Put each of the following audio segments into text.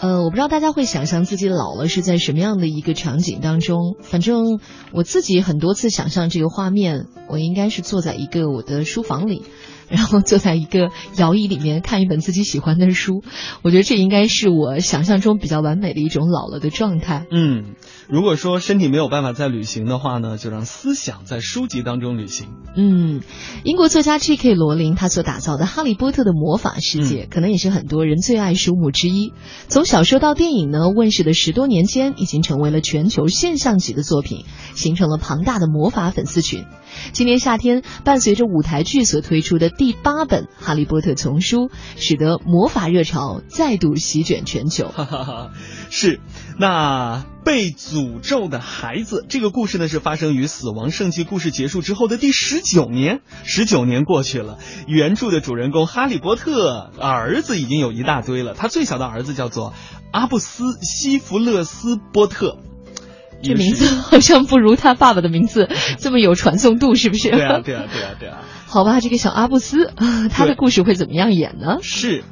呃，我不知道大家会想象自己老了是在什么样的一个场景当中。反正我自己很多次想象这个画面，我应该是坐在一个我的书房里，然后坐在一个摇椅里面看一本自己喜欢的书。我觉得这应该是我想象中比较完美的一种老了的状态。嗯，如果说身体没有办法再旅行的话呢，就让思想在书籍当中旅行。嗯，英国作家 J.K. 罗琳他所打造的《哈利波特》的魔法世界，可能也是很多人最爱书目之一。从小说到电影呢，问世的十多年间，已经成为了全球现象级的作品，形成了庞大的魔法粉丝群。今年夏天，伴随着舞台剧所推出的第八本《哈利波特》丛书，使得魔法热潮再度席卷全球。哈哈哈，是那被诅咒的孩子这个故事呢，是发生于死亡圣器故事结束之后的第十九年。十九年过去了，原著的主人公哈利波特儿子已经有一大堆了。他最小的儿子叫做阿布斯·西弗勒斯波特。这名字好像不如他爸爸的名字这么有传颂度，是不是？对啊，对啊，对啊，对啊。好吧，这个小阿布斯，他的故事会怎么样演呢？是，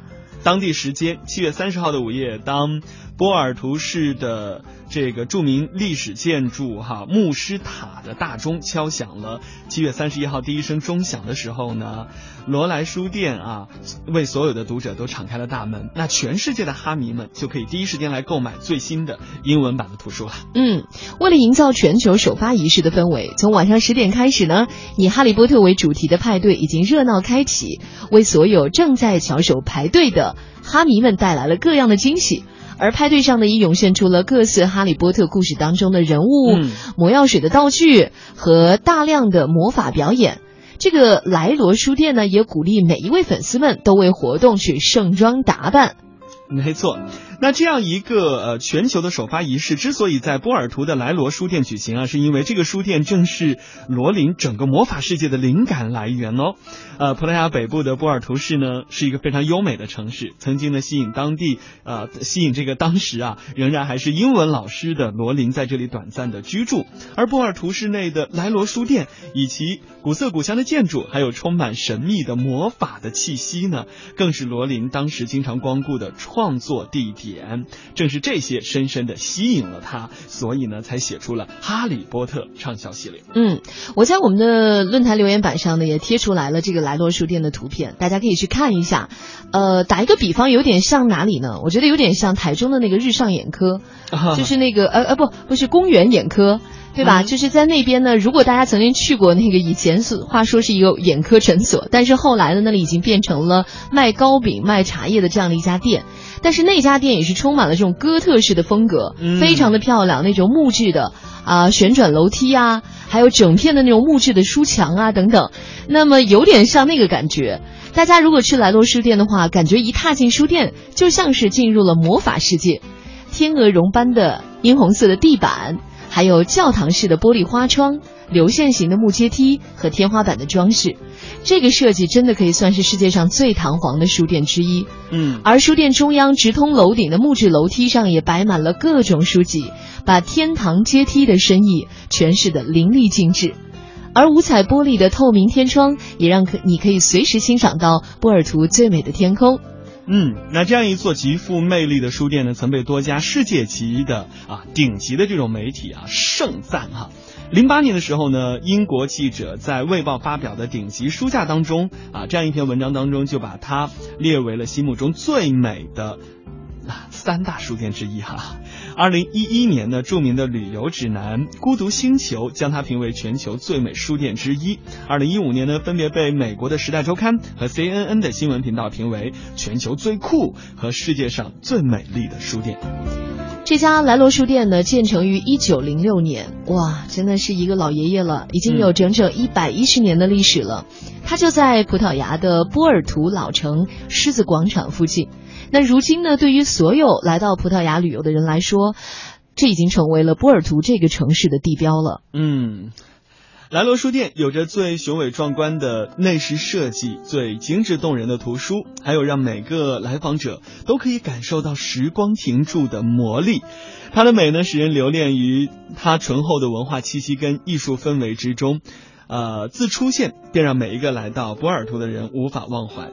当地时间七月三十号的午夜，当波尔图市的。这个著名历史建筑哈牧师塔的大钟敲响了七月三十一号第一声钟响的时候呢，罗莱书店啊为所有的读者都敞开了大门，那全世界的哈迷们就可以第一时间来购买最新的英文版的图书了。嗯，为了营造全球首发仪式的氛围，从晚上十点开始呢，以哈利波特为主题的派对已经热闹开启，为所有正在翘首排队的哈迷们带来了各样的惊喜。而派对上呢，也涌现出了各色哈利波特故事当中的人物、魔药水的道具和大量的魔法表演。这个莱罗书店呢，也鼓励每一位粉丝们都为活动去盛装打扮。没错。那这样一个呃全球的首发仪式之所以在波尔图的莱罗书店举行啊，是因为这个书店正是罗琳整个魔法世界的灵感来源哦。呃，葡萄牙北部的波尔图市呢是一个非常优美的城市，曾经呢吸引当地呃吸引这个当时啊仍然还是英文老师的罗琳在这里短暂的居住。而波尔图市内的莱罗书店以其古色古香的建筑，还有充满神秘的魔法的气息呢，更是罗琳当时经常光顾的创作地点。正是这些深深的吸引了他，所以呢，才写出了《哈利波特》畅销系列。嗯，我在我们的论坛留言板上呢，也贴出来了这个莱罗书店的图片，大家可以去看一下。呃，打一个比方，有点像哪里呢？我觉得有点像台中的那个日上眼科，就是那个呃呃不不是公园眼科。对吧？就是在那边呢。如果大家曾经去过那个以前是话说是一个眼科诊所，但是后来呢，那里已经变成了卖糕饼、卖茶叶的这样的一家店。但是那家店也是充满了这种哥特式的风格，非常的漂亮，那种木质的啊旋转楼梯啊，还有整片的那种木质的书墙啊等等。那么有点像那个感觉。大家如果去莱洛书店的话，感觉一踏进书店就像是进入了魔法世界，天鹅绒般的殷红色的地板。还有教堂式的玻璃花窗、流线型的木阶梯和天花板的装饰，这个设计真的可以算是世界上最堂皇的书店之一。嗯，而书店中央直通楼顶的木质楼梯上也摆满了各种书籍，把天堂阶梯的深意诠释的淋漓尽致。而五彩玻璃的透明天窗也让可你可以随时欣赏到波尔图最美的天空。嗯，那这样一座极富魅力的书店呢，曾被多家世界级的啊顶级的这种媒体啊盛赞哈。零八年的时候呢，英国记者在《卫报》发表的顶级书架当中啊，这样一篇文章当中就把它列为了心目中最美的三大书店之一哈。二零一一年呢，著名的旅游指南《孤独星球》将它评为全球最美书店之一。二零一五年呢，分别被美国的《时代周刊》和 CNN 的新闻频道评为全球最酷和世界上最美丽的书店。这家莱罗书店呢，建成于一九零六年，哇，真的是一个老爷爷了，已经有整整一百一十年的历史了。它就在葡萄牙的波尔图老城狮子广场附近。那如今呢？对于所有来到葡萄牙旅游的人来说，这已经成为了波尔图这个城市的地标了。嗯，莱罗书店有着最雄伟壮观的内饰设计，最精致动人的图书，还有让每个来访者都可以感受到时光停驻的魔力。它的美呢，使人留恋于它醇厚的文化气息跟艺术氛围之中，呃，自出现便让每一个来到波尔图的人无法忘怀。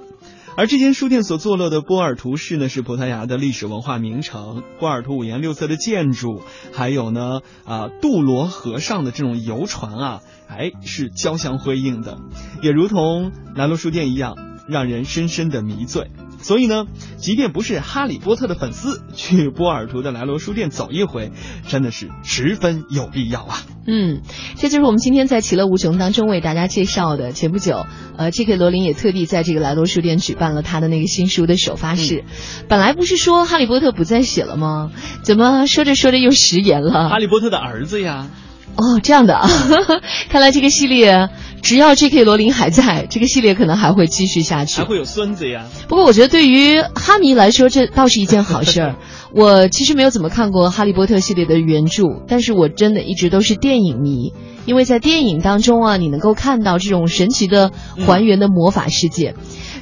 而这间书店所坐落的波尔图市呢，是葡萄牙的历史文化名城。波尔图五颜六色的建筑，还有呢啊杜罗河上的这种游船啊，哎是交相辉映的，也如同莱罗书店一样，让人深深的迷醉。所以呢，即便不是哈利波特的粉丝，去波尔图的莱罗书店走一回，真的是十分有必要啊。嗯，这就是我们今天在其乐无穷当中为大家介绍的。前不久，呃，J.K. 罗琳也特地在这个莱罗书店举办了他的那个新书的首发式。本来不是说哈利波特不再写了吗？怎么说着说着又食言了？哈利波特的儿子呀。哦，这样的啊，看来这个系列只要 J.K. 罗琳还在，这个系列可能还会继续下去，还会有孙子呀。不过我觉得对于哈迷来说，这倒是一件好事儿。我其实没有怎么看过哈利波特系列的原著，但是我真的一直都是电影迷，因为在电影当中啊，你能够看到这种神奇的还原的魔法世界。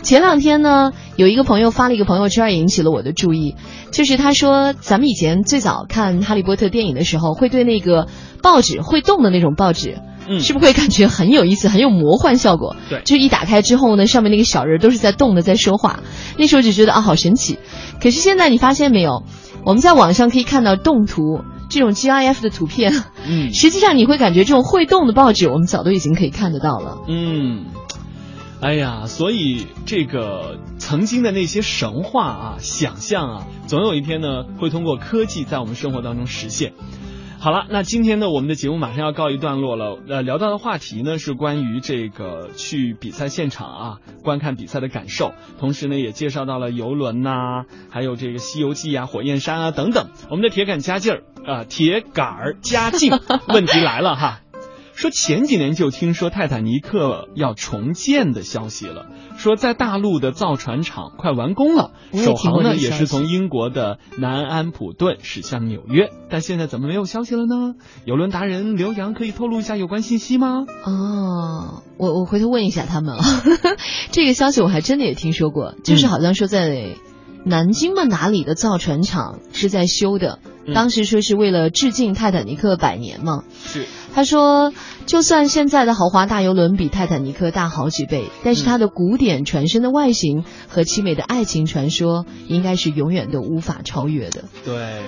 前两天呢，有一个朋友发了一个朋友圈，引起了我的注意，就是他说咱们以前最早看哈利波特电影的时候，会对那个报纸会动的那种报纸，嗯，是不是会感觉很有意思，很有魔幻效果？对，就是一打开之后呢，上面那个小人都是在动的，在说话，那时候就觉得啊，好神奇。可是现在你发现没有，我们在网上可以看到动图这种 GIF 的图片，嗯，实际上你会感觉这种会动的报纸，我们早都已经可以看得到了，嗯。哎呀，所以这个曾经的那些神话啊、想象啊，总有一天呢，会通过科技在我们生活当中实现。好了，那今天呢，我们的节目马上要告一段落了。呃，聊到的话题呢，是关于这个去比赛现场啊，观看比赛的感受，同时呢，也介绍到了游轮呐，还有这个《西游记》啊、火焰山啊等等。我们的铁杆加劲儿啊，铁杆儿加劲。问题来了哈。说前几年就听说泰坦尼克要重建的消息了，说在大陆的造船厂快完工了，首航呢也是从英国的南安普顿驶向纽约，但现在怎么没有消息了呢？游轮达人刘洋可以透露一下有关信息吗？哦，我我回头问一下他们啊，这个消息我还真的也听说过，就是好像说在南京嘛哪里的造船厂是在修的。当时说是为了致敬泰坦尼克百年嘛，是。他说，就算现在的豪华大游轮比泰坦尼克大好几倍，但是它的古典船身的外形和凄美的爱情传说，应该是永远都无法超越的。对。